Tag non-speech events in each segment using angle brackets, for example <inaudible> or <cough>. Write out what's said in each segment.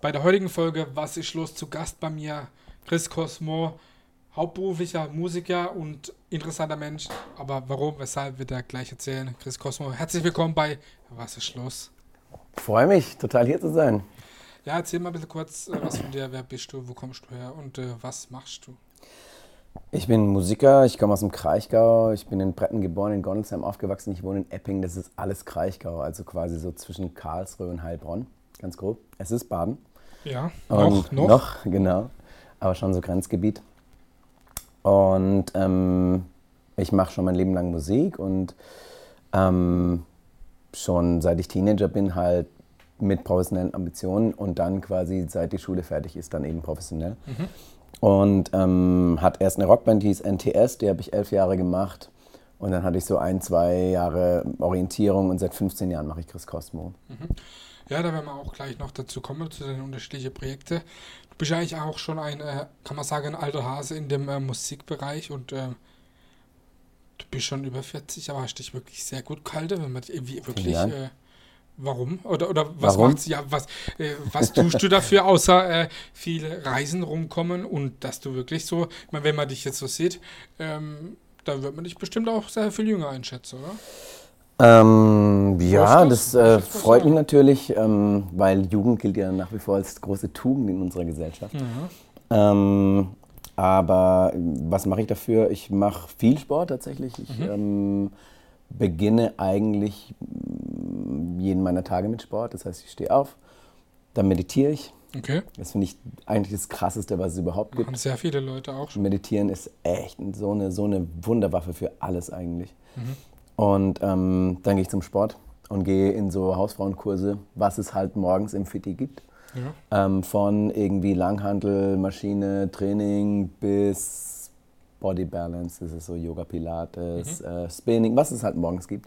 Bei der heutigen Folge Was ist los? Zu Gast bei mir Chris Cosmo, hauptberuflicher Musiker und interessanter Mensch. Aber warum, weshalb, wird er gleich erzählen. Chris Cosmo, herzlich willkommen bei Was ist los? Freue mich, total hier zu sein. Ja, erzähl mal ein bisschen kurz äh, was von dir. Wer bist du? Wo kommst du her? Und äh, was machst du? Ich bin Musiker, ich komme aus dem Kraichgau. Ich bin in Bretten geboren, in Gondelsheim aufgewachsen. Ich wohne in Epping, das ist alles Kraichgau, also quasi so zwischen Karlsruhe und Heilbronn, ganz grob. Es ist Baden. Ja, Und noch, noch. genau. Aber schon so Grenzgebiet. Und ähm, ich mache schon mein Leben lang Musik und ähm, schon seit ich Teenager bin halt mit professionellen Ambitionen und dann quasi seit die Schule fertig ist, dann eben professionell. Und ähm, hat erst eine Rockband, die hieß NTS, die habe ich elf Jahre gemacht. Und dann hatte ich so ein, zwei Jahre Orientierung und seit 15 Jahren mache ich Chris Cosmo. Ja, da werden wir auch gleich noch dazu kommen, zu den unterschiedlichen Projekten. Du bist eigentlich auch schon ein, äh, kann man sagen, ein alter Hase in dem äh, Musikbereich und äh, du bist schon über 40, aber hast dich wirklich sehr gut gehalten, wenn man dich irgendwie wirklich. Äh, warum? Oder, oder was Warum? macht's? Ja, was, äh, was tust du dafür, außer äh, viele Reisen rumkommen und dass du wirklich so, ich meine, wenn man dich jetzt so sieht, ähm, dann wird man dich bestimmt auch sehr viel jünger einschätzen, oder? Ähm, ja, das? äh, freut mich natürlich, ähm, weil Jugend gilt ja nach wie vor als große Tugend in unserer Gesellschaft. Ähm, aber was mache ich dafür? Ich mache viel Sport tatsächlich. Ich ähm, beginne eigentlich mm, jeden meiner Tage mit Sport. Das heißt, ich stehe auf, dann meditiere ich. Okay. Das finde ich eigentlich das Krasseste, was es überhaupt gibt. Haben sehr viele Leute auch schon. Meditieren ist echt so eine, so eine Wunderwaffe für alles eigentlich. Mhm. Und ähm, dann gehe ich zum Sport und gehe in so Hausfrauenkurse, was es halt morgens im Fitti gibt. Ja. Ähm, von irgendwie Langhantel, Maschine, Training bis Body Balance, das ist so Yoga, Pilates, äh, Spinning, was es halt morgens gibt.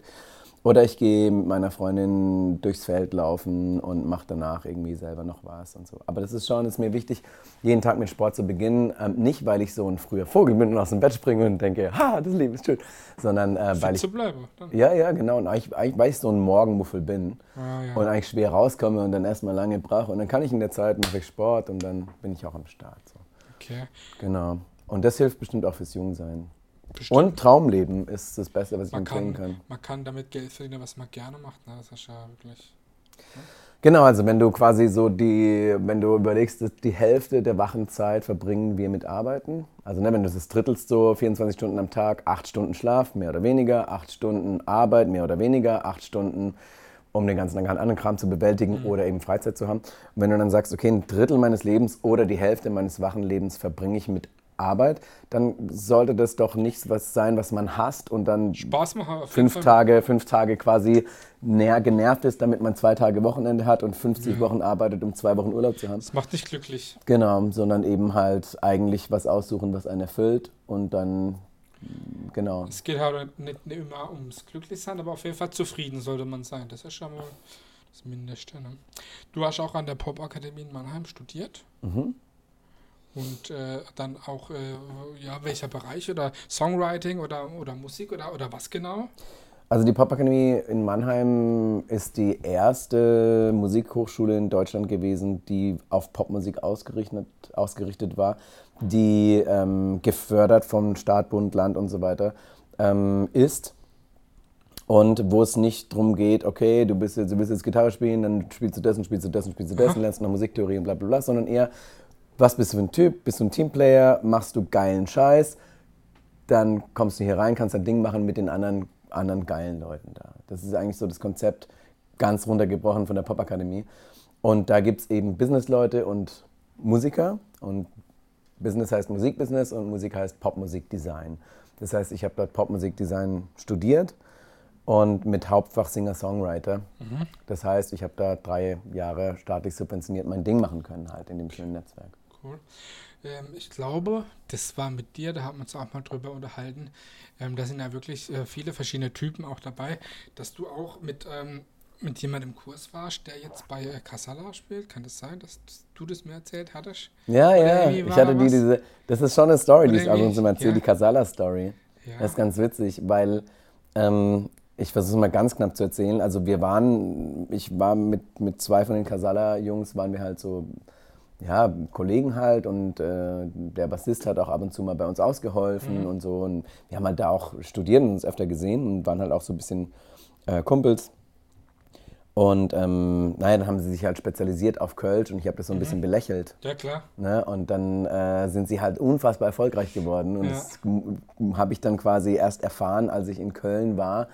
Oder ich gehe mit meiner Freundin durchs Feld laufen und mache danach irgendwie selber noch was und so. Aber das ist schon, ist mir wichtig, jeden Tag mit Sport zu beginnen. Ähm, nicht, weil ich so ein früher Vogel bin und aus dem Bett springe und denke, ha, das Leben ist schön, sondern äh, weil ich zu bleiben. Dann. ja, ja, genau. Und eigentlich, eigentlich, weil ich so ein Morgenmuffel bin Ah, ja. und eigentlich schwer rauskomme und dann erstmal lange brauche. Und dann kann ich in der Zeit mache ich Sport und dann bin ich auch am Start. So. Okay. Genau. Und das hilft bestimmt auch fürs Jungsein. Bestimmt. Und Traumleben ist das Beste, was ich man empfehlen kann, kann. man kann damit Geld verdienen, was man gerne macht. Ne? Das ist ja wirklich. Genau, also wenn du quasi so die, wenn du überlegst, die Hälfte der wachen Zeit verbringen wir mit Arbeiten. Also ne, wenn du das drittelst so 24 Stunden am Tag, 8 Stunden Schlaf, mehr oder weniger, 8 Stunden Arbeit, mehr oder weniger, 8 Stunden, um den ganzen anderen Kram zu bewältigen oder eben Freizeit zu haben. Und wenn du dann sagst, okay, ein Drittel meines Lebens oder die Hälfte meines wachen Lebens verbringe ich mit Arbeit, dann sollte das doch nichts was sein, was man hasst und dann fünf. Tage, fünf Tage quasi näher genervt ist, damit man zwei Tage Wochenende hat und 50 Wochen arbeitet, um zwei Wochen Urlaub zu haben. Das macht dich glücklich. Genau, sondern eben halt eigentlich was aussuchen, was einen erfüllt und dann, genau. Es geht halt nicht, nicht immer ums Glücklichsein, aber auf jeden Fall zufrieden sollte man sein. Das ist schon mal das Mindeste. Ne? Du hast auch an der Popakademie in Mannheim studiert. Mhm. Und äh, dann auch, äh, ja, welcher Bereich oder Songwriting oder, oder Musik oder, oder was genau? Also die Popakademie in Mannheim ist die erste Musikhochschule in Deutschland gewesen, die auf Popmusik ausgerichtet, ausgerichtet war, die ähm, gefördert vom Staat, Bund, Land und so weiter ähm, ist. Und wo es nicht darum geht, okay, du, bist jetzt, du willst jetzt Gitarre spielen, dann spielst du das und spielst du das und spielst du das Aha. und lernst noch Musiktheorie und bla bla bla, sondern eher, was bist du für ein Typ? Bist du ein Teamplayer? Machst du geilen Scheiß? Dann kommst du hier rein, kannst dein Ding machen mit den anderen, anderen geilen Leuten da. Das ist eigentlich so das Konzept, ganz runtergebrochen von der Popakademie. Und da gibt es eben Businessleute und Musiker. Und Business heißt Musikbusiness und Musik heißt Popmusikdesign. Das heißt, ich habe dort Popmusikdesign studiert und mit Hauptfach Singer-Songwriter. Das heißt, ich habe da drei Jahre staatlich subventioniert mein Ding machen können, halt in dem schönen Netzwerk. Cool. Ähm, ich glaube, das war mit dir, da haben wir uns auch mal drüber unterhalten. Ähm, da sind ja wirklich äh, viele verschiedene Typen auch dabei, dass du auch mit, ähm, mit jemandem im Kurs warst, der jetzt bei äh, Casala spielt. Kann das sein, dass du das mir erzählt hattest? Ja, Oder ja, ich hatte die, was? diese, das ist schon eine Story, die ich ab und zu mal erzähle, ja. die Casala-Story. Ja. Das ist ganz witzig, weil ähm, Ich versuche es mal ganz knapp zu erzählen. Also wir waren, ich war mit, mit zwei von den Casala-Jungs, waren wir halt so, ja, Kollegen halt und äh, der Bassist hat auch ab und zu mal bei uns ausgeholfen mhm. und so. Und wir haben halt da auch studiert und uns öfter gesehen und waren halt auch so ein bisschen äh, Kumpels. Und ähm, naja, dann haben sie sich halt spezialisiert auf Kölsch und ich habe das so ein mhm. bisschen belächelt. Ja, klar. Ne? Und dann äh, sind sie halt unfassbar erfolgreich geworden. Und ja. das habe ich dann quasi erst erfahren, als ich in Köln war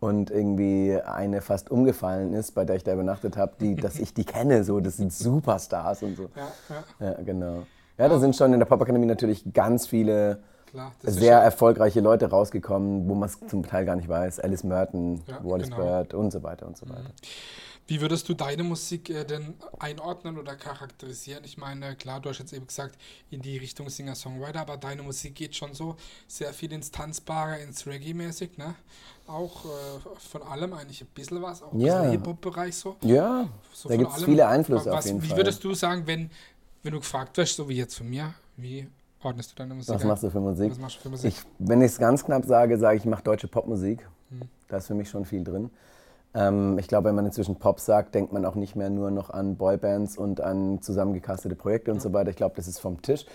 und irgendwie eine fast umgefallen ist, bei der ich da übernachtet habe, die, dass ich die kenne. So, das sind Superstars und so. Ja, ja. ja genau. Ja, da sind schon in der Popakademie natürlich ganz viele Klar, sehr erfolgreiche Leute rausgekommen, wo man es zum Teil gar nicht weiß. Alice Merton, ja, Wallace genau. Bird und so weiter und so weiter. Wie würdest du deine Musik äh, denn einordnen oder charakterisieren? Ich meine, klar, du hast jetzt eben gesagt, in die Richtung Singer-Songwriter, aber deine Musik geht schon so sehr viel ins Tanzbare, ins Reggae-mäßig, ne? Auch äh, von allem eigentlich ein bisschen was, auch ja. im Hip-Hop-Bereich so. Ja, so da gibt es viele Einflüsse was, auf jeden Wie Fall. würdest du sagen, wenn, wenn du gefragt wirst, so wie jetzt von mir, wie ordnest du deine Musik Was machst du für Musik? Was machst du für Musik? Ich, wenn ich es ganz knapp sage, sage ich, ich mache deutsche Popmusik. Hm. Da ist für mich schon viel drin. Ähm, ich glaube, wenn man inzwischen Pop sagt, denkt man auch nicht mehr nur noch an Boybands und an zusammengecastete Projekte und so weiter. Ich glaube, das ist vom Tisch.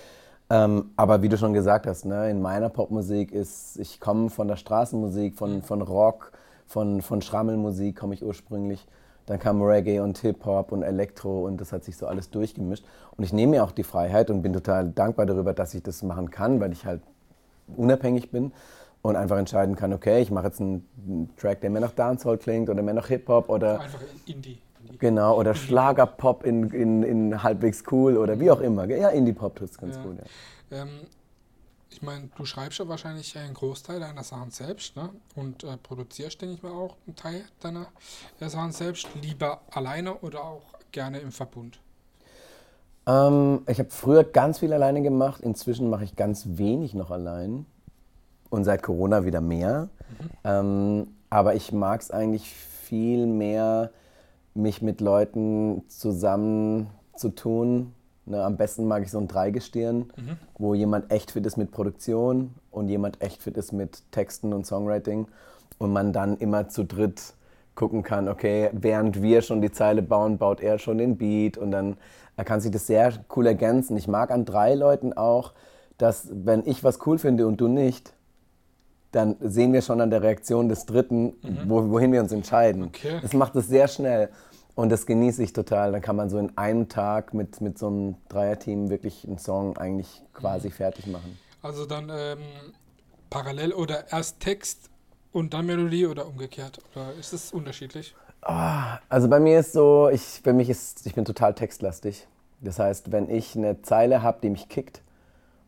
Ähm, aber wie du schon gesagt hast, ne, in meiner Popmusik ist, ich komme von der Straßenmusik, von, von Rock, von, von Schrammelmusik komme ich ursprünglich. Dann kam Reggae und Hip-Hop und Elektro und das hat sich so alles durchgemischt. Und ich nehme mir auch die Freiheit und bin total dankbar darüber, dass ich das machen kann, weil ich halt unabhängig bin und einfach entscheiden kann, okay, ich mache jetzt einen Track, der mehr nach Dancehall klingt oder mehr nach Hip-Hop oder... Einfach Indie. Genau, oder Schlagerpop in, in, in halbwegs cool oder wie auch immer. Ja, Indie-Pop tut es ganz ja. gut. Ja. Ähm, ich meine, du schreibst ja wahrscheinlich einen Großteil deiner Sachen selbst ne? und äh, produzierst, denke ich mal, auch einen Teil deiner Sachen selbst. Lieber alleine oder auch gerne im Verbund? Ähm, ich habe früher ganz viel alleine gemacht. Inzwischen mache ich ganz wenig noch allein und seit Corona wieder mehr. Mhm. Ähm, aber ich mag es eigentlich viel mehr, mich mit Leuten zusammen zu tun. Ne, am besten mag ich so ein Dreigestirn, mhm. wo jemand echt fit ist mit Produktion und jemand echt fit ist mit Texten und Songwriting und man dann immer zu dritt gucken kann, okay, während wir schon die Zeile bauen, baut er schon den Beat und dann kann sich das sehr cool ergänzen. Ich mag an drei Leuten auch, dass wenn ich was cool finde und du nicht, dann sehen wir schon an der Reaktion des Dritten, mhm. wo, wohin wir uns entscheiden. Okay. Das macht es sehr schnell. Und das genieße ich total. Dann kann man so in einem Tag mit, mit so einem Dreierteam wirklich einen Song eigentlich quasi mhm. fertig machen. Also dann ähm, parallel oder erst Text und dann Melodie oder umgekehrt? Oder ist es unterschiedlich? Oh, also bei mir ist so, ich, für mich ist, ich bin total textlastig. Das heißt, wenn ich eine Zeile habe, die mich kickt,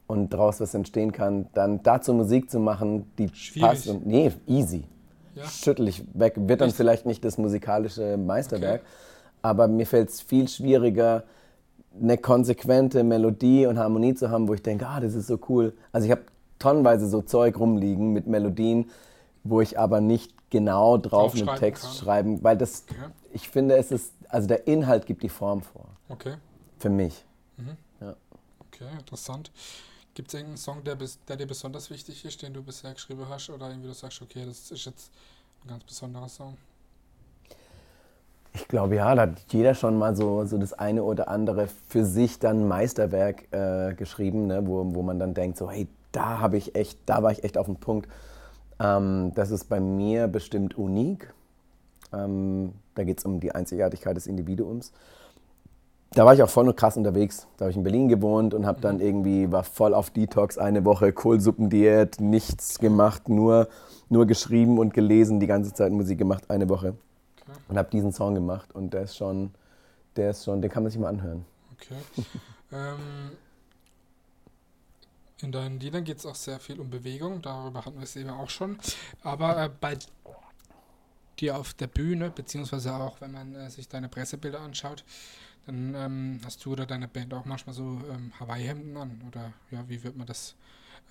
und daraus was entstehen kann, dann dazu Musik zu machen, die Schwierig. passt. Und, nee, easy. Ja. Schüttel ich weg. Wird dann Echt? vielleicht nicht das musikalische Meisterwerk, okay. aber mir fällt es viel schwieriger, eine konsequente Melodie und Harmonie zu haben, wo ich denke, ah, das ist so cool. Also ich habe tonnenweise so Zeug rumliegen mit Melodien, wo ich aber nicht genau drauf einen Text kann. schreiben, weil das, okay. ich finde, es ist, also der Inhalt gibt die Form vor. Okay. Für mich. Mhm. Ja. Okay, interessant. Gibt es irgendeinen Song, der, der, dir besonders wichtig ist, den du bisher geschrieben hast? Oder irgendwie du sagst, okay, das ist jetzt ein ganz besonderer Song? Ich glaube ja, da hat jeder schon mal so, so das eine oder andere für sich dann Meisterwerk äh, geschrieben, ne? wo, wo man dann denkt, so hey, da habe ich echt, da war ich echt auf dem Punkt. Ähm, das ist bei mir bestimmt unik. Ähm, da geht es um die Einzigartigkeit des Individuums da war ich auch voll und krass unterwegs. Da habe ich in Berlin gewohnt und habe dann irgendwie, war voll auf Detox, eine Woche Kohlsuppendiät, nichts gemacht, nur, nur geschrieben und gelesen, die ganze Zeit Musik gemacht, eine Woche. Okay. Und habe diesen Song gemacht und der ist schon, der ist schon, den kann man sich mal anhören. Okay. ähm, in deinen Liedern geht es auch sehr viel um Bewegung, darüber hatten wir es eben auch schon. Aber äh, bei dir auf der Bühne, beziehungsweise auch wenn man äh, sich deine Pressebilder anschaut, dann ähm, hast du oder deine Band auch manchmal so ähm, Hawaii-Hemden an. Oder ja, wie wird man das?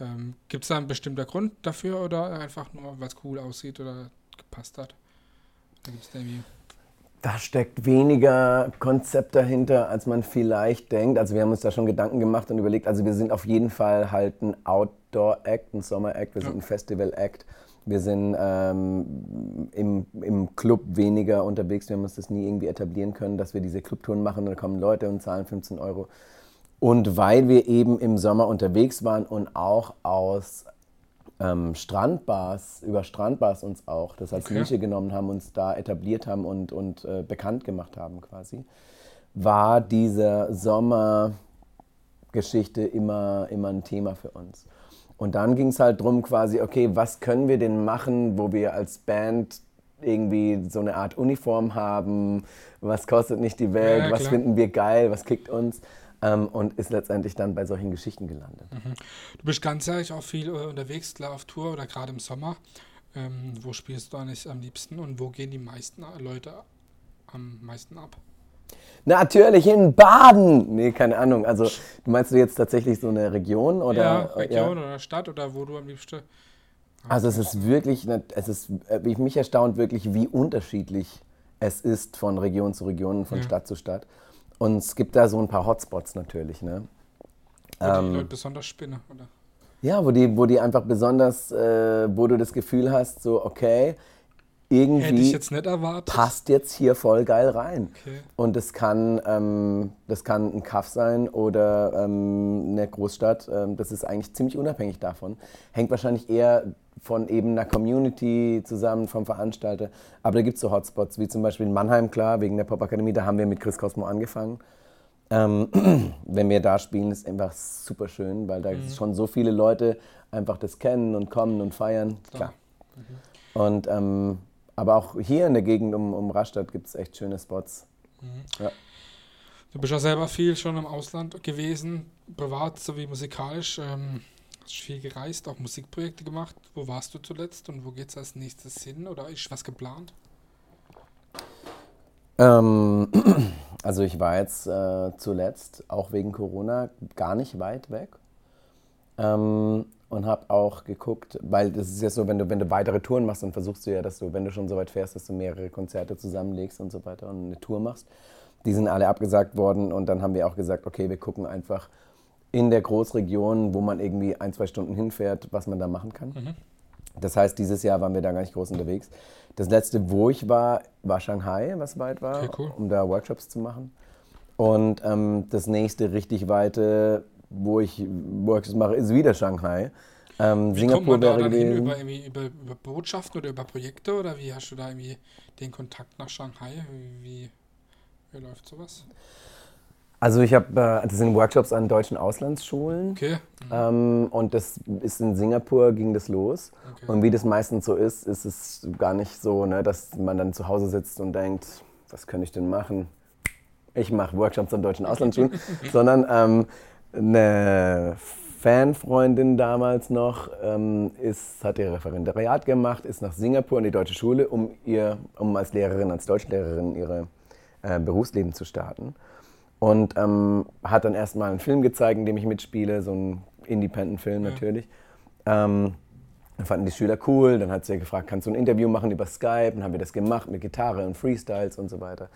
Ähm, Gibt es da einen bestimmten Grund dafür oder einfach nur, weil es cool aussieht oder gepasst hat? Da gibt's da irgendwie da steckt weniger Konzept dahinter, als man vielleicht denkt. Also wir haben uns da schon Gedanken gemacht und überlegt, also wir sind auf jeden Fall halt ein Outdoor-Act, ein Sommer-Act, wir sind ein Festival-Act. Wir sind ähm, im, im Club weniger unterwegs. Wir haben uns das nie irgendwie etablieren können, dass wir diese Clubtouren machen. Da kommen Leute und zahlen 15 Euro. Und weil wir eben im Sommer unterwegs waren und auch aus ähm, Strandbars, über Strandbars uns auch das als Okay. Nische genommen haben, uns da etabliert haben und, und äh, bekannt gemacht haben quasi, war diese Sommergeschichte immer, immer ein Thema für uns. Und dann ging es halt drum quasi, okay, was können wir denn machen, wo wir als Band irgendwie so eine Art Uniform haben, was kostet nicht die Welt, Ja, ja, was finden wir geil, was kickt uns ähm, und ist letztendlich dann bei solchen Geschichten gelandet. Du bist ganzjährig auch viel äh, unterwegs, klar auf Tour oder gerade im Sommer. Ähm, wo spielst du eigentlich am liebsten und wo gehen die meisten Leute am meisten ab? Natürlich in Baden! Nee, keine Ahnung. Also meinst du jetzt tatsächlich so eine Region oder? ja, Region oder Stadt oder wo du am liebsten. Also es ist wirklich, ne- es ist, äh, mich erstaunt wirklich, wie unterschiedlich es ist von Region zu Region, von Ja. Stadt zu Stadt. Und es gibt da so ein paar Hotspots natürlich, ne? Wo die Ähm. Leute besonders spinnen, oder? Ja, wo die, wo die einfach besonders, äh, wo du das Gefühl hast, so okay, irgendwie jetzt passt jetzt hier voll geil rein. Okay. Und das kann, ähm, das kann ein Kaff sein oder ähm, eine Großstadt. Ähm, das ist eigentlich ziemlich unabhängig davon. Hängt wahrscheinlich eher von eben einer Community zusammen, vom Veranstalter. Aber da gibt es so Hotspots, wie zum Beispiel in Mannheim, klar, wegen der Popakademie. Da haben wir mit Chris Cosmo angefangen. Ähm, <clears throat> wenn wir da spielen, ist einfach super schön, weil da schon so viele Leute einfach das kennen und kommen und feiern. Klar. Und, ähm, aber auch hier in der Gegend um, um Rastatt gibt es echt schöne Spots. Ja. Du bist ja selber viel schon im Ausland gewesen, privat sowie musikalisch. Ähm, hast viel gereist, auch Musikprojekte gemacht. Wo warst du zuletzt und wo geht es als nächstes hin oder ist was geplant? Ähm, <clears throat> also ich war jetzt äh, zuletzt, auch wegen Corona, gar nicht weit weg. Ähm, und habe auch geguckt, weil das ist ja so, wenn du, wenn du weitere Touren machst, dann versuchst du ja, dass du, wenn du schon so weit fährst, dass du mehrere Konzerte zusammenlegst und so weiter und eine Tour machst. Die sind alle abgesagt worden und dann haben wir auch gesagt, okay, wir gucken einfach in der Großregion, wo man irgendwie ein, zwei Stunden hinfährt, was man da machen kann. Das heißt, dieses Jahr waren wir da gar nicht groß unterwegs. Das letzte, wo ich war, war Shanghai, was weit war, Okay, cool. um da Workshops zu machen. Und ähm, das nächste richtig weite, wo ich Workshops mache, ist wieder Shanghai. Ähm, Wie Singapur da wäre hin? gewesen. Über, über, über Botschaften oder über Projekte oder wie hast du da irgendwie den Kontakt nach Shanghai? Wie, wie, läuft sowas? Also ich habe, äh, das sind Workshops an deutschen Auslandsschulen. Okay. Ähm, und das ist in Singapur ging das los. Okay. Und wie das meistens so ist, ist es gar nicht so, ne, dass man dann zu Hause sitzt und denkt, was könnte ich denn machen? Ich mache Workshops an deutschen <laughs> Auslandsschulen, sondern ähm, eine Fanfreundin damals noch ähm, ist, hat ihr Referendariat gemacht, ist nach Singapur in die deutsche Schule, um, ihr, um als Lehrerin, als Deutschlehrerin ihre äh, Berufsleben zu starten. Und ähm, hat dann erstmal einen Film gezeigt, in dem ich mitspiele, so einen Independent-Film natürlich. Ähm, dann fanden die Schüler cool, dann hat sie gefragt, kannst du ein Interview machen über Skype? Dann haben wir das gemacht mit Gitarre und Freestyles und so weiter.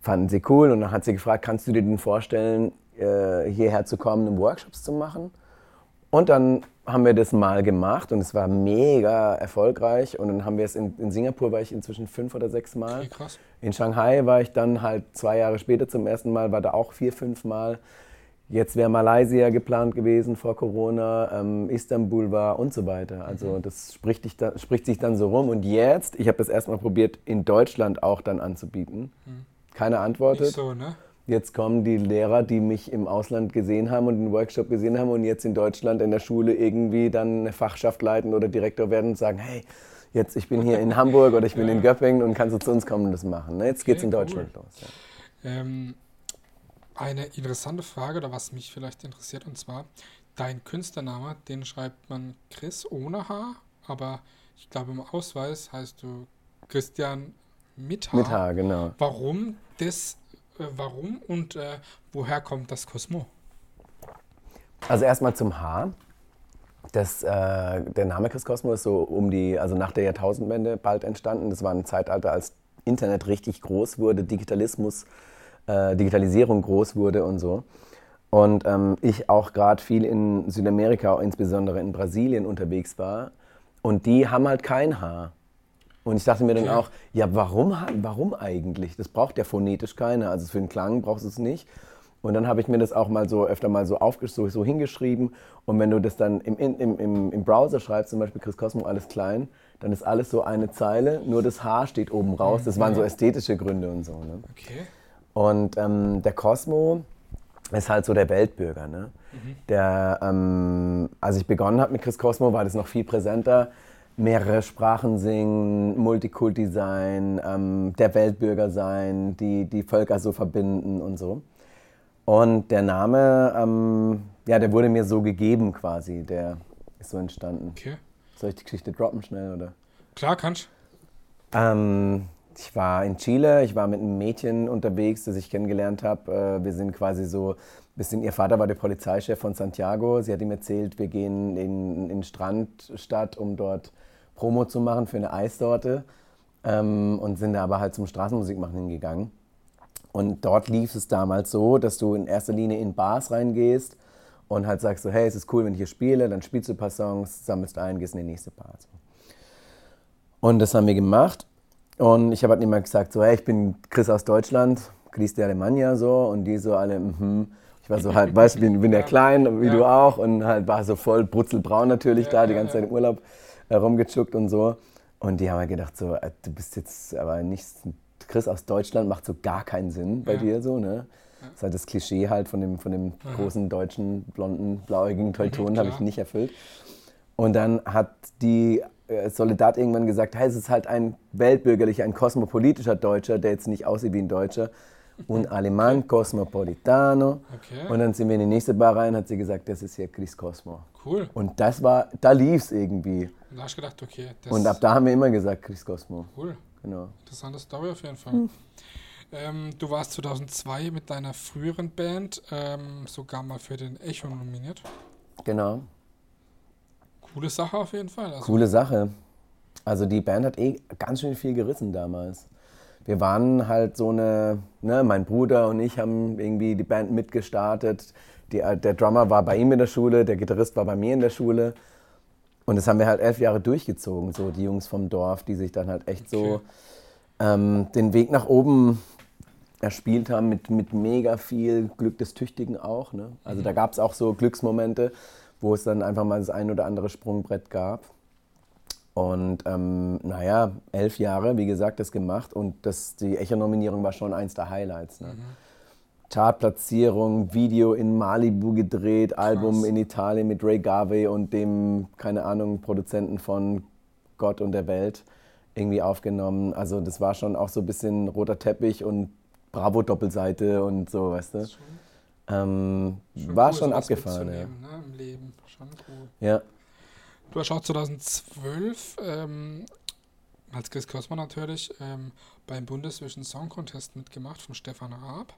Fanden sie cool und dann hat sie gefragt, kannst du dir denn vorstellen, hierher zu kommen, um Workshops zu machen? Und dann haben wir das mal gemacht und es war mega erfolgreich. Und dann haben wir es in, in Singapur war ich inzwischen fünf oder sechs Mal. Okay, krass. In Shanghai war ich dann halt zwei Jahre später zum ersten Mal, war da auch vier, fünf Mal. Jetzt wäre Malaysia geplant gewesen vor Corona, ähm, Istanbul war und so weiter. Also das spricht, dich da, spricht sich dann so rum. Und jetzt, ich habe das erstmal probiert, in Deutschland auch dann anzubieten. Keiner antwortet. Nicht so, ne? Jetzt kommen die Lehrer, die mich im Ausland gesehen haben und den Workshop gesehen haben und jetzt in Deutschland in der Schule irgendwie dann eine Fachschaft leiten oder Direktor werden und sagen, hey, jetzt ich bin hier in Hamburg oder ich bin in Göppingen und kannst du zu uns kommen und das machen. Ne? Jetzt geht's in Okay, cool. Deutschland los. Ja. Ähm, eine interessante Frage, oder was mich vielleicht interessiert, und zwar dein Künstlername, den schreibt man Chris ohne H, aber ich glaube im Ausweis heißt du Christian mit H. Mit H, genau. Warum das, warum und äh, woher kommt das Cosmo? Also erstmal zum H. Das, äh, der Name Chris Cosmo ist so um die, also nach der Jahrtausendwende bald entstanden. Das war ein Zeitalter, als Internet richtig groß wurde, Digitalismus, äh, Digitalisierung groß wurde und so. Und ähm, ich auch gerade viel in Südamerika, insbesondere in Brasilien unterwegs war Und die haben halt kein H. Und ich dachte mir dann auch, ja, warum, warum eigentlich? Das braucht ja phonetisch keiner. Also für den Klang brauchst du es nicht. Und dann habe ich mir das auch mal so öfter mal so, aufgesch so, so hingeschrieben. Und wenn du das dann im, im, im, im Browser schreibst, zum Beispiel Chris Cosmo alles klein, dann ist alles so eine Zeile, nur das H steht oben raus. Das waren so ästhetische Gründe und so. Ne? Okay. Und ähm, der Cosmo ist halt so der Weltbürger. Ne? Der, ähm, als ich begonnen habe mit Chris Cosmo, war das noch viel präsenter. Mehrere Sprachen singen, Multikulti sein, ähm, der Weltbürger sein, die die Völker so verbinden und so. Und der Name, ähm, ja, der wurde mir so gegeben quasi. Der ist so entstanden. Okay. Soll ich die Geschichte droppen schnell oder? Klar, kannst Ähm, ich war in Chile, ich war mit einem Mädchen unterwegs, das ich kennengelernt habe. Äh, wir sind quasi so, bisschen, ihr Vater war der Polizeichef von Santiago. Sie hat ihm erzählt, wir gehen in, in Strandstadt, um dort Promo zu machen für eine Eissorte. Ähm, und sind da aber halt zum Straßenmusik machen hingegangen. Und dort lief es damals so, dass du in erster Linie in Bars reingehst und halt sagst so, hey, es ist cool, wenn ich hier spiele, dann spielst du ein paar Songs, sammelst ein, gehst in die nächste Bar. Und das haben wir gemacht. Und ich habe halt immer gesagt, so, hey, ich bin Chris aus Deutschland, Chris de Alemania, so. Und die so alle, mhm. Ich war so halt, weißt du, bin, bin ja klein, wie Ja. du auch. Und halt war so voll brutzelbraun natürlich Ja, da, die ganze. Zeit im Urlaub äh, rumgezuckt und so. Und die haben halt gedacht, so, äh, du bist jetzt aber nicht, Chris aus Deutschland macht so gar keinen Sinn bei Ja. dir so, ne? Das ist halt das Klischee halt von dem, von dem großen deutschen, blonden, blauäugigen Teutonen, habe ich nicht erfüllt. Und dann hat die äh, Soledad irgendwann gesagt, hey, es ist halt ein weltbürgerlicher, ein kosmopolitischer Deutscher, der jetzt nicht aussieht wie ein Deutscher. Un <laughs> Alemán cosmopolitano. Okay. Und dann sind wir in die nächste Bar rein, hat sie gesagt, das ist hier Chris Cosmo. Cool. Und das war, da lief es irgendwie. Und da hast du gedacht, okay, das Und ab da haben wir immer gesagt, Chris Cosmo. cool. Genau. Interessante Story auf jeden Fall. Hm. Ähm, du warst 2002 mit deiner früheren Band ähm, sogar mal für den Echo nominiert. Genau. Coole Sache auf jeden Fall. Also, Coole Sache. Also die Band hat eh ganz schön viel gerissen damals. Wir waren halt so eine, ne, mein Bruder und ich haben irgendwie die Band mitgestartet. Die, äh, der Drummer war bei ihm in der Schule, der Gitarrist war bei mir in der Schule. Und das haben wir halt elf Jahre durchgezogen, so die Jungs vom Dorf, die sich dann halt echt so ähm, den Weg nach oben erspielt haben mit, mit mega viel Glück des Tüchtigen auch. Ne? Also da gab es auch so Glücksmomente, wo es dann einfach mal das ein oder andere Sprungbrett gab. Und ähm, naja, elf Jahre, wie gesagt, das gemacht und das, die Echo-Nominierung war schon eins der Highlights. Ne? Chartplatzierung, Video in Malibu gedreht, Album in Italien mit Ray Garvey und dem, keine Ahnung, Produzenten von Gott und der Welt irgendwie aufgenommen. Also das war schon auch so ein bisschen roter Teppich und Bravo-Doppelseite und so, weißt du. Ähm, war cool, schon abgefahren, ja. Ne, Im Leben. Schon cool. ja. Du hast auch 2012 ähm, als Chris Cosmo natürlich ähm, beim Bundesvision Song Contest mitgemacht von Stefan Raab.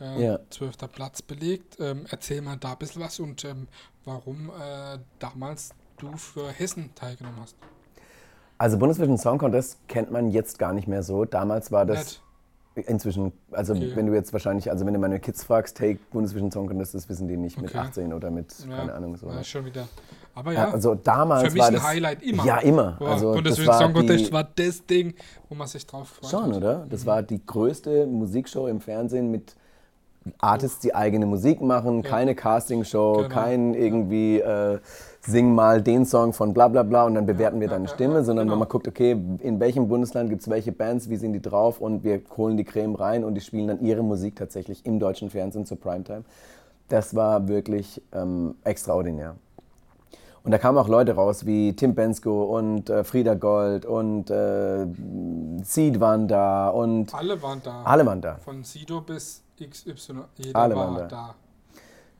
Ähm, Ja. Zwölfter Platz belegt. Ähm, erzähl mal da ein bisschen was und ähm, warum äh, damals du für Hessen teilgenommen hast. Also Bundesvision Song Contest kennt man jetzt gar nicht mehr so. Damals war das Nett. inzwischen, also Okay. wenn du jetzt wahrscheinlich, also wenn du meine Kids fragst, hey, Bundesvision Song Contest, das wissen die nicht mit Okay. 18 oder mit, keine Ahnung, so. Ja, ne? schon wieder. Aber Ja, ja, also damals für mich war ein das, Highlight immer. Ja, immer. Boah, Also das Bundesvision war Song Contest die, war das Ding, wo man sich drauf freut. schon, oder? Das war die größte Musikshow im Fernsehen mit Artists, die eigene Musik machen, keine Castingshow, Genau. kein irgendwie äh, sing mal den Song von bla bla bla und dann bewerten wir ja, deine ja, Stimme, ja, sondern genau. wenn man guckt, okay, in welchem Bundesland gibt es welche Bands, wie sind die drauf und wir holen die Creme rein und die spielen dann ihre Musik tatsächlich im deutschen Fernsehen zur Primetime. Das war wirklich ähm, extraordinär. Und da kamen auch Leute raus wie Tim Bensko und äh, Frieda Gold und äh, Seed waren da und Alle waren da. alle waren da. Von Sido bis XY. Jeder Alle war da.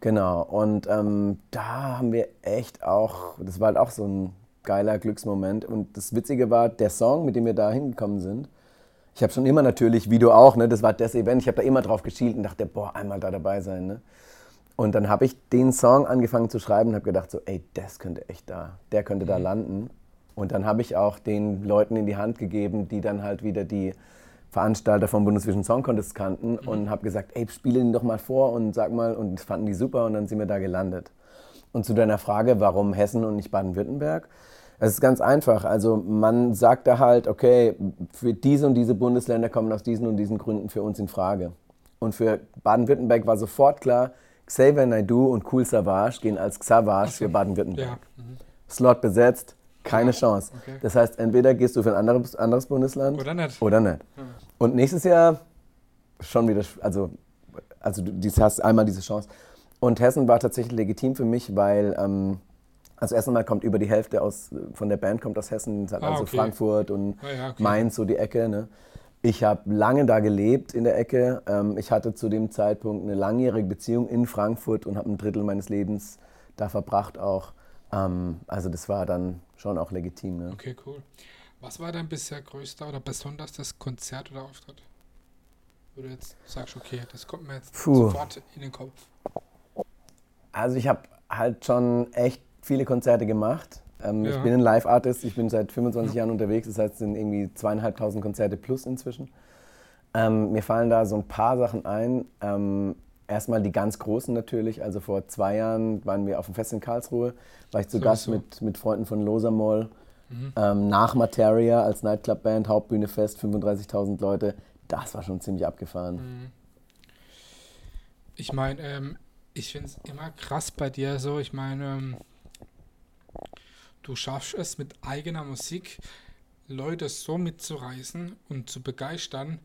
Genau. Und ähm, da haben wir echt auch, das war halt auch so ein geiler Glücksmoment. Und das Witzige war, der Song, mit dem wir da hingekommen sind, ich habe schon immer natürlich, wie du auch, ne, das war das Event, ich habe da immer drauf geschielt und dachte, boah, einmal da dabei sein. Ne? Und dann habe ich den Song angefangen zu schreiben und habe gedacht, so, ey, das könnte echt da, der könnte da landen. Und dann habe ich auch den Leuten in die Hand gegeben, die dann halt wieder die Veranstalter vom Bundesvision Song Contest kannten und habe gesagt, ey, spiele ihn doch mal vor und sag mal, und das fanden die super und dann sind wir da gelandet. Und zu deiner Frage, warum Hessen und nicht Baden-Württemberg? Es ist ganz einfach. Also man sagt da halt, okay, für diese und diese Bundesländer kommen aus diesen und diesen Gründen für uns in Frage. Und für Baden-Württemberg war sofort klar, Xavier Naidoo und Cool Savage gehen als Xavage für Baden-Württemberg. Ja. Mhm. Slot besetzt, keine Chance. okay. Das heißt, entweder gehst du für ein anderes, anderes Bundesland Oder nicht? oder nicht. Und nächstes Jahr schon wieder, also, also du hast einmal diese Chance. Und Hessen war tatsächlich legitim für mich, weil, ähm, also erst einmal kommt über die Hälfte aus, von der Band kommt aus Hessen, Ah, also okay. Frankfurt und Ah, ja, okay. Mainz, so die Ecke. Ne? Ich habe lange da gelebt in der Ecke. Ähm, ich hatte zu dem Zeitpunkt eine langjährige Beziehung in Frankfurt und habe ein Drittel meines Lebens da verbracht auch. Ähm, also das war dann schon auch legitim. Ne? Okay, cool. Was war dein bisher größter oder besonders das Konzert oder Auftritt? Wo du jetzt sagst, okay, das kommt mir jetzt Puh. sofort in den Kopf. Also ich habe halt schon echt viele Konzerte gemacht. Ähm, Ja. Ich bin ein Live-Artist, ich bin seit 25 Jahren unterwegs, das heißt es sind irgendwie zweieinhalbtausend Konzerte plus inzwischen. Ähm, mir fallen da so ein paar Sachen ein. Ähm, erstmal die ganz großen natürlich, also vor zwei Jahren waren wir auf dem Fest in Karlsruhe, war ich zu So, Gast so. mit, mit Freunden von Losamol. Ähm, nach Materia als Nightclub-Band, Hauptbühne Fest, 35.000 Leute. Das war schon ziemlich abgefahren. Ich meine, ähm, ich finde es immer krass bei dir so. Ich meine, ähm, du schaffst es mit eigener Musik, Leute so mitzureißen und zu begeistern,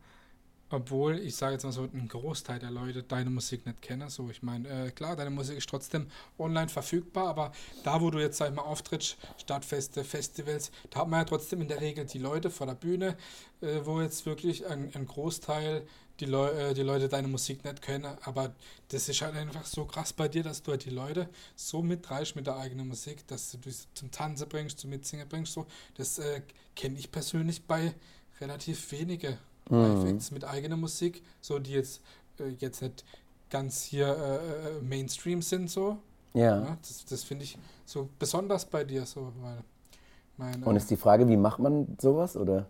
obwohl ich sage jetzt mal so, ein Großteil der Leute deine Musik nicht kennen. So, ich meine, äh, klar, deine Musik ist trotzdem online verfügbar, aber da, wo du jetzt, sag ich mal, auftrittst, Stadtfeste, Festivals, da hat man ja trotzdem in der Regel die Leute vor der Bühne, äh, wo jetzt wirklich ein, ein Großteil die, Leu äh, die Leute deine Musik nicht kennen, aber das ist halt einfach so krass bei dir, dass du halt die Leute so mitreißt mit der eigenen Musik, dass du die zum Tanzen bringst, zum Mitsingen bringst, so, das äh, kenne ich persönlich bei relativ wenige Live-Acts mit eigener Musik, so die jetzt, äh, jetzt nicht ganz hier äh, äh, Mainstream sind, so. Ja. Ja, das das finde ich so besonders bei dir, so, weil mein, Und ist die Frage, wie macht man sowas? Oder?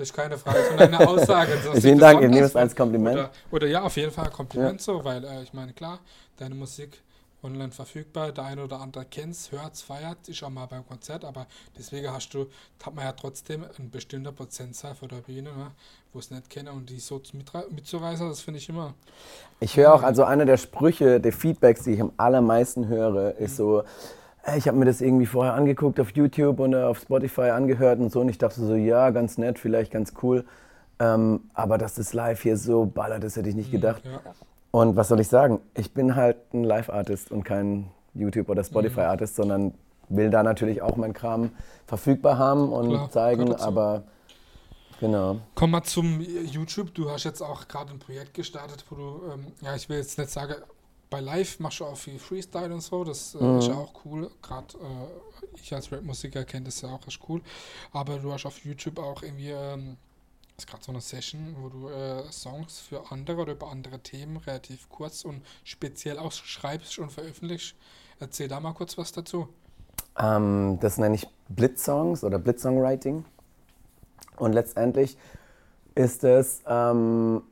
das ist keine Frage, sondern eine Aussage. <laughs> Vielen Dank, ich nehme es als Kompliment. Oder, oder ja, auf jeden Fall ein Kompliment so, weil äh, ich meine, klar, deine Musik online verfügbar, der eine oder andere kennt es, hört es, feiert, ist auch mal beim Konzert, aber deswegen hast du, hat man ja trotzdem ein bestimmter Prozentzahl vor der Bühne, ne, wo es nicht kennen und die so mitzureißen, das finde ich immer. Ich höre auch, also einer der Sprüche, der Feedbacks, die ich am allermeisten höre, ist so, "Ey, ich habe mir das irgendwie vorher angeguckt auf YouTube und äh, auf Spotify angehört und so und ich dachte so, ja, ganz nett, vielleicht ganz cool, ähm, aber dass das live hier so ballert, das hätte ich nicht gedacht. Ja, Und was soll ich sagen? Ich bin halt ein Live-Artist und kein YouTube- oder Spotify-Artist, sondern will da natürlich auch meinen Kram verfügbar haben und Klar, zeigen, aber genau. Kommen wir zum YouTube. Du hast jetzt auch gerade ein Projekt gestartet, wo du, ähm, ja, ich will jetzt nicht sagen, bei Live machst du auch viel Freestyle und so, das äh, ist ja auch cool. Gerade äh, ich als Rap-Musiker kenne das ja auch echt cool. Aber du hast auf YouTube auch irgendwie, ähm, ist gerade so eine Session, wo du äh, Songs für andere oder über andere Themen relativ kurz und speziell auch schreibst und veröffentlichst. Erzähl da mal kurz was dazu. Ähm, das nenne ich Blitzsongs oder Blitzsongwriting. Und letztendlich ist es ähm,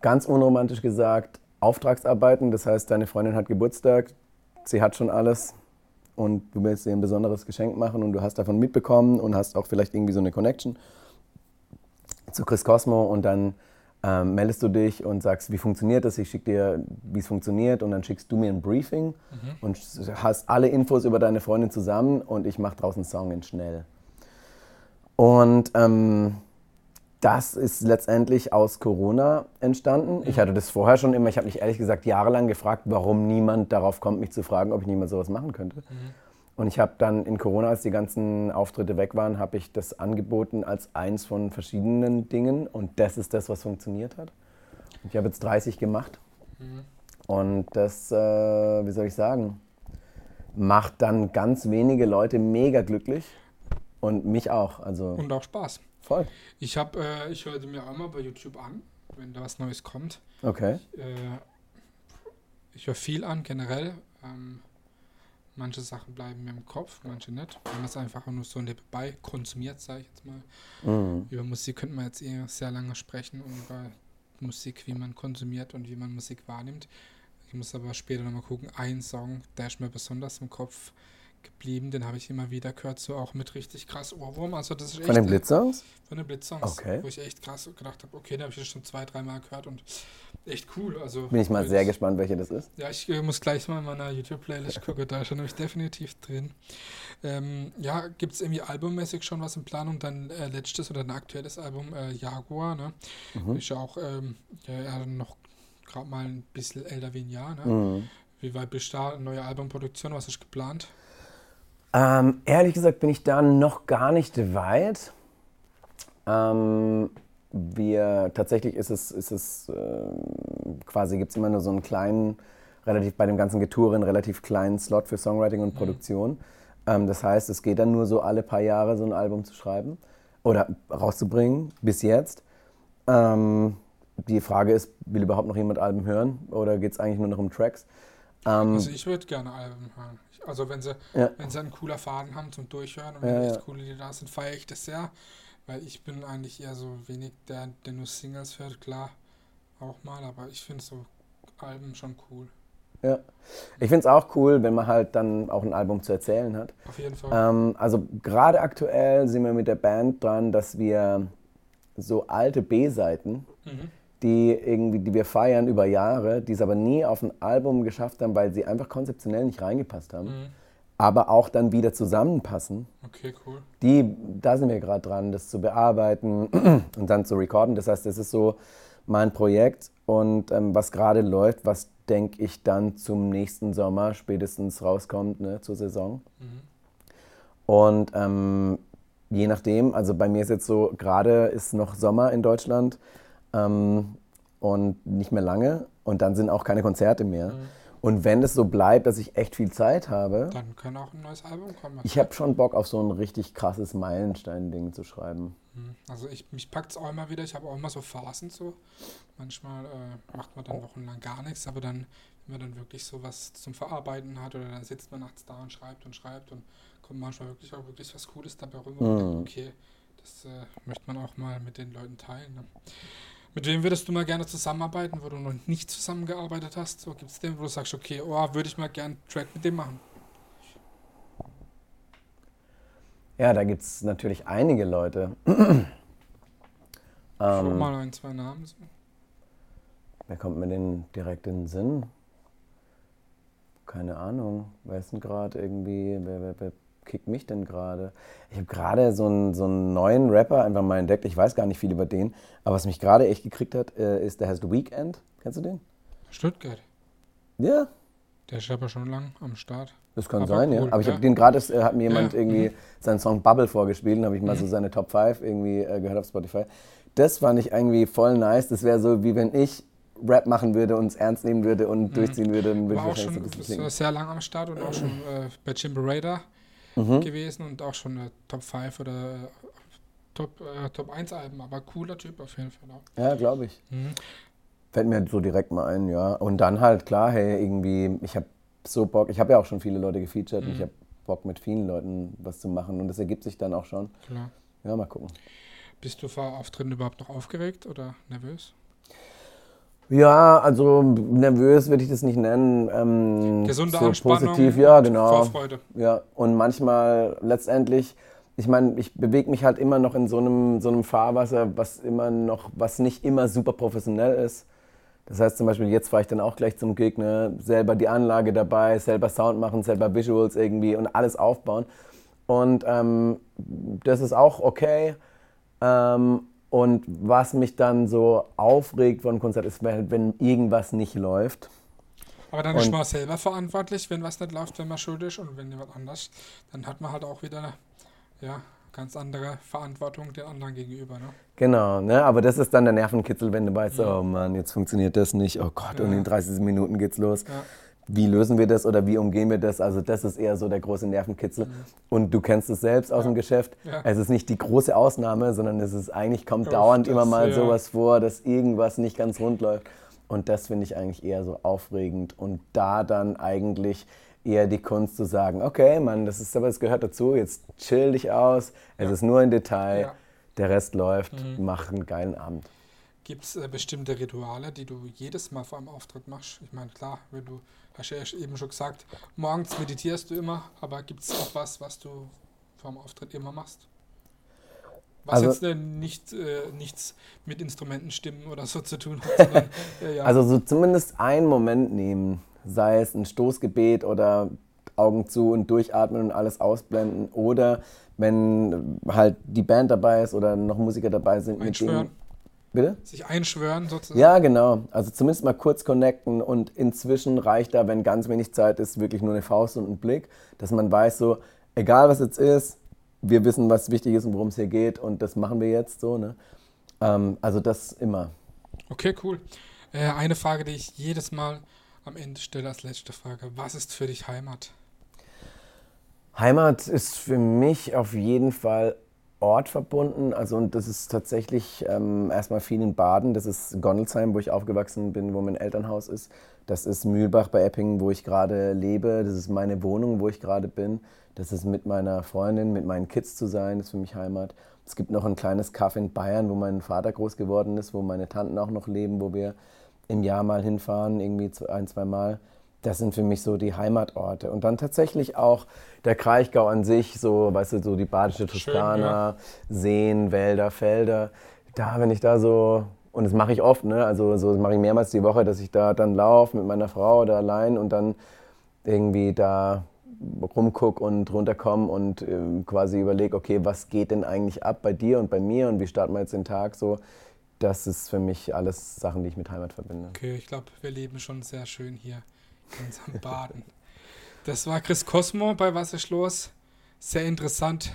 ganz unromantisch gesagt Auftragsarbeiten. Das heißt, deine Freundin hat Geburtstag, sie hat schon alles und du willst ihr ein besonderes Geschenk machen und du hast davon mitbekommen und hast auch vielleicht irgendwie so eine Connection zu Chris Cosmo und dann ähm, meldest du dich und sagst, wie funktioniert das? Ich schicke dir, wie es funktioniert und dann schickst du mir ein Briefing und hast alle Infos über deine Freundin zusammen und ich mache draußen einen Song in schnell. Und ähm, das ist letztendlich aus Corona entstanden. Ich hatte das vorher schon immer, ich habe mich ehrlich gesagt jahrelang gefragt, warum niemand darauf kommt, mich zu fragen, ob ich niemand sowas machen könnte. Und ich habe dann in Corona, als die ganzen Auftritte weg waren, habe ich das angeboten als eins von verschiedenen Dingen. Und das ist das, was funktioniert hat. Und ich habe jetzt 30 gemacht. Und das, äh, wie soll ich sagen, macht dann ganz wenige Leute mega glücklich. Und mich auch. Also Und auch Spaß. voll. Ich habe, äh, ich höre mir auch mal bei YouTube an, wenn da was Neues kommt. Okay. Äh, ich höre viel an, generell. Ähm, manche Sachen bleiben mir im Kopf, manche nicht. Man es einfach nur so nebenbei konsumiert, sage ich jetzt mal. Mhm. Über Musik könnte man jetzt eh sehr lange sprechen und über Musik, wie man konsumiert und wie man Musik wahrnimmt. Ich muss aber später nochmal gucken, ein Song, der ist mir besonders im Kopf geblieben. Den habe ich immer wieder gehört, so auch mit richtig krass Ohrwurm. Also das ist echt, Von den Blitzsongs? Von den Blitzsongs, Okay. wo ich echt krass gedacht habe, okay, den habe ich jetzt schon zwei, dreimal gehört und echt cool. Also Bin ich mal sehr gespannt, welche das ist. Ja, ich äh, muss gleich mal in meiner YouTube-Playlist gucken, da ist er nämlich definitiv drin. Ähm, ja, gibt es irgendwie albummäßig schon was in Planung? Dein äh, letztes oder dein aktuelles Album, äh, Jaguar, ne? Mhm. Ist ja auch ähm, ja, ja, noch gerade mal ein bisschen älter wie ein Jahr, ne? Mhm. Wie weit bist du da? Neue Albumproduktion, was ist geplant? Ähm, ehrlich gesagt bin ich da noch gar nicht weit. Ähm, wir tatsächlich ist es, ist es ähm, quasi gibt es immer nur so einen kleinen, relativ bei dem ganzen Getouren relativ kleinen Slot für Songwriting und Produktion. Ähm, das heißt, es geht dann nur so alle paar Jahre so ein Album zu schreiben oder rauszubringen bis jetzt. Ähm, die Frage ist, will überhaupt noch jemand Alben hören oder geht es eigentlich nur noch um Tracks? Ähm, Also ich würde gerne Alben hören. Also wenn sie, Ja. wenn sie einen cooler Faden haben zum Durchhören und wenn ja. echt coole Lieder da sind, feiere ich das sehr. Weil ich bin eigentlich eher so wenig der, der nur Singles hört, klar, auch mal, aber ich finde so Alben schon cool. Ja. Ich finde es auch cool, wenn man halt dann auch ein Album zu erzählen hat. Auf jeden Fall. Ähm, also gerade aktuell sind wir mit der Band dran, dass wir so alte B-Seiten, Mhm. Die irgendwie, die wir feiern über Jahre, die es aber nie auf ein Album geschafft haben, weil sie einfach konzeptionell nicht reingepasst haben, Mhm. aber auch dann wieder zusammenpassen. Okay, cool. Die, da sind wir gerade dran, das zu bearbeiten <clears throat> und dann zu recorden. Das heißt, das ist so mein Projekt und ähm, was gerade läuft, was denke ich dann zum nächsten Sommer spätestens rauskommt, ne, zur Saison. Und ähm, je nachdem, also bei mir ist jetzt so, gerade ist noch Sommer in Deutschland ähm, und nicht mehr lange und dann sind auch keine Konzerte mehr. Und wenn es so bleibt, dass ich echt viel Zeit habe, Dann kann auch ein neues Album kommen. ich habe schon Bock auf so ein richtig krasses Meilenstein-Ding zu schreiben. Mhm. Also ich, mich packt es auch immer wieder, ich habe auch immer so Phasen so. Manchmal äh, macht man dann wochenlang gar nichts, aber dann, wenn man dann wirklich so was zum Verarbeiten hat oder dann sitzt man nachts da und schreibt und schreibt und kommt manchmal wirklich auch wirklich was Cooles dabei rüber und Mhm. denkt, okay, das äh, möchte man auch mal mit den Leuten teilen. Ne? Mit wem würdest du mal gerne zusammenarbeiten, wo du noch nicht zusammengearbeitet hast? So gibt es den, wo du sagst, okay, oh, würde ich mal gerne einen Track mit dem machen. Ja, da gibt es natürlich einige Leute. <clears throat> Schon ähm, mal ein, zwei Namen. So. wer kommt mir denn direkt in den Sinn? Keine Ahnung. Wer ist denn gerade irgendwie, wer, wer, wer kickt mich denn gerade? Ich habe gerade so einen, so einen neuen Rapper einfach mal entdeckt. Ich weiß gar nicht viel über den. Aber was mich gerade echt gekriegt hat, äh, ist, der heißt Weekend. Kennst du den? Stuttgart. Ja, Der ist aber schon lang am Start. Das kann Aber sein, cool, ja. Aber ich ja. habe den gerade, äh, hat mir jemand Ja, irgendwie seinen Song Bubble vorgespielt und habe ich mal so seine Top 5 irgendwie äh, gehört auf Spotify. Das fand ich irgendwie voll nice. Das wäre so, wie wenn ich Rap machen würde und es ernst nehmen würde und durchziehen würde. Dann würde War auch ich schon wahrscheinlich so sehr lang am Start und auch schon äh, bei Jim Raider Mhm. gewesen und auch schon äh, Top 5 oder äh, Top, äh, Top 1 Alben, aber cooler Typ auf jeden Fall auch. Ja, glaube ich. Mhm. Fällt mir so direkt mal ein, ja. Und dann halt, klar, hey, irgendwie, ich habe so Bock, ich habe ja auch schon viele Leute gefeatured und ich habe Bock mit vielen Leuten was zu machen und das ergibt sich dann auch schon. Klar. Ja, mal gucken. Bist du vor Auftritten überhaupt noch aufgeregt oder nervös? Ja, also nervös würde ich das nicht nennen. Ähm, Gesunde so Anspannung positiv, ja, genau. Vorfreude. Ja, und manchmal letztendlich, ich meine, ich bewege mich halt immer noch in so einem, so einem Fahrwasser, was immer noch, was nicht immer super professionell ist. Das heißt zum Beispiel, jetzt fahre ich dann auch gleich zum Gegner, selber die Anlage dabei, selber Sound machen, selber Visuals irgendwie und alles aufbauen. Und ähm, das ist auch okay. Ähm, und was mich dann so aufregt von Konzert ist, wenn, wenn irgendwas nicht läuft. Aber dann ist Und- man selber verantwortlich, wenn was nicht läuft, wenn man schuld ist und wenn jemand anders, dann hat man halt auch wieder ja, ganz andere Verantwortung den anderen gegenüber. Ne? Genau, ne? aber das ist dann der Nervenkitzel, wenn du weißt, oh Mann, jetzt funktioniert das nicht, oh Gott, und Ja. in 30 Minuten geht's los. Ja. Wie lösen wir das oder wie umgehen wir das? Also das ist eher so der große Nervenkitzel. Und du kennst es selbst aus dem Geschäft. Mhm. Ja. Es ist nicht die große Ausnahme, sondern es ist eigentlich, kommt Oft dauernd immer mal ja. sowas vor, dass irgendwas nicht ganz rund läuft. Und das finde ich eigentlich eher so aufregend. Und da dann eigentlich eher die Kunst zu sagen, okay, Mann, das ist aber, es gehört dazu, jetzt chill dich aus, es Ja. ist nur ein Detail, Ja. Mhm. der Rest läuft, mach einen geilen Abend. Gibt es äh, bestimmte Rituale, die du jedes Mal vor einem Auftritt machst? Ich meine, klar, wenn du hast ja eben schon gesagt, morgens meditierst du immer, aber gibt es auch was, was du vor dem Auftritt immer machst? Was also, jetzt äh, nicht, äh, nichts mit Instrumentenstimmen oder so zu tun hat. Sondern, <laughs> äh, ja. Also so zumindest einen Moment nehmen, sei es ein Stoßgebet oder Augen zu und durchatmen und alles ausblenden oder wenn halt die Band dabei ist oder noch Musiker dabei sind, mit denen Bitte? Sich einschwören sozusagen. Ja, genau. Also zumindest mal kurz connecten und inzwischen reicht da, wenn ganz wenig Zeit ist, wirklich nur eine Faust und ein Blick, dass man weiß so, egal was jetzt ist, wir wissen, was wichtig ist und worum es hier geht und das machen wir jetzt so. Ne? Ähm, also das immer. Okay, cool. Äh, eine Frage, die ich jedes Mal am Ende stelle als letzte Frage. Was ist für dich Heimat? Heimat ist für mich auf jeden Fall Ort verbunden. Also und das ist tatsächlich ähm, erstmal viel in Baden. Das ist Gondelsheim, wo ich aufgewachsen bin, wo mein Elternhaus ist. Das ist Mühlbach bei Eppingen, wo ich gerade lebe. Das ist meine Wohnung, wo ich gerade bin. Das ist mit meiner Freundin, mit meinen Kids zu sein, ist für mich Heimat. Es gibt noch ein kleines Kaff in Bayern, wo mein Vater groß geworden ist, wo meine Tanten auch noch leben, wo wir im Jahr mal hinfahren, irgendwie ein, zwei Mal das sind für mich so die Heimatorte. Und dann tatsächlich auch der Kraichgau an sich, so, weißt du, so die badische Toskana, ja. Seen, Wälder, Felder. Da, wenn ich da so, und das mache ich oft, ne? also so das mache ich mehrmals die Woche, dass ich da dann laufe mit meiner Frau oder allein und dann irgendwie da rumgucke und runterkomme und äh, quasi überlege, okay, was geht denn eigentlich ab bei dir und bei mir und wie starten wir jetzt den Tag so. Das ist für mich alles Sachen, die ich mit Heimat verbinde. Okay, ich glaube, wir leben schon sehr schön hier <laughs> in Baden. Das war Chris Cosmo bei Was ist los? Sehr interessant.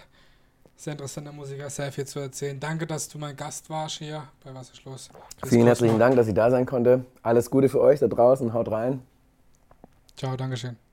Sehr interessanter Musiker, sehr viel zu erzählen. Danke, dass du mein Gast warst hier bei Was ist los? Chris Vielen Cosmo. herzlichen Dank, dass ich da sein konnte. Alles Gute für euch da draußen. Haut rein. Ciao, Dankeschön.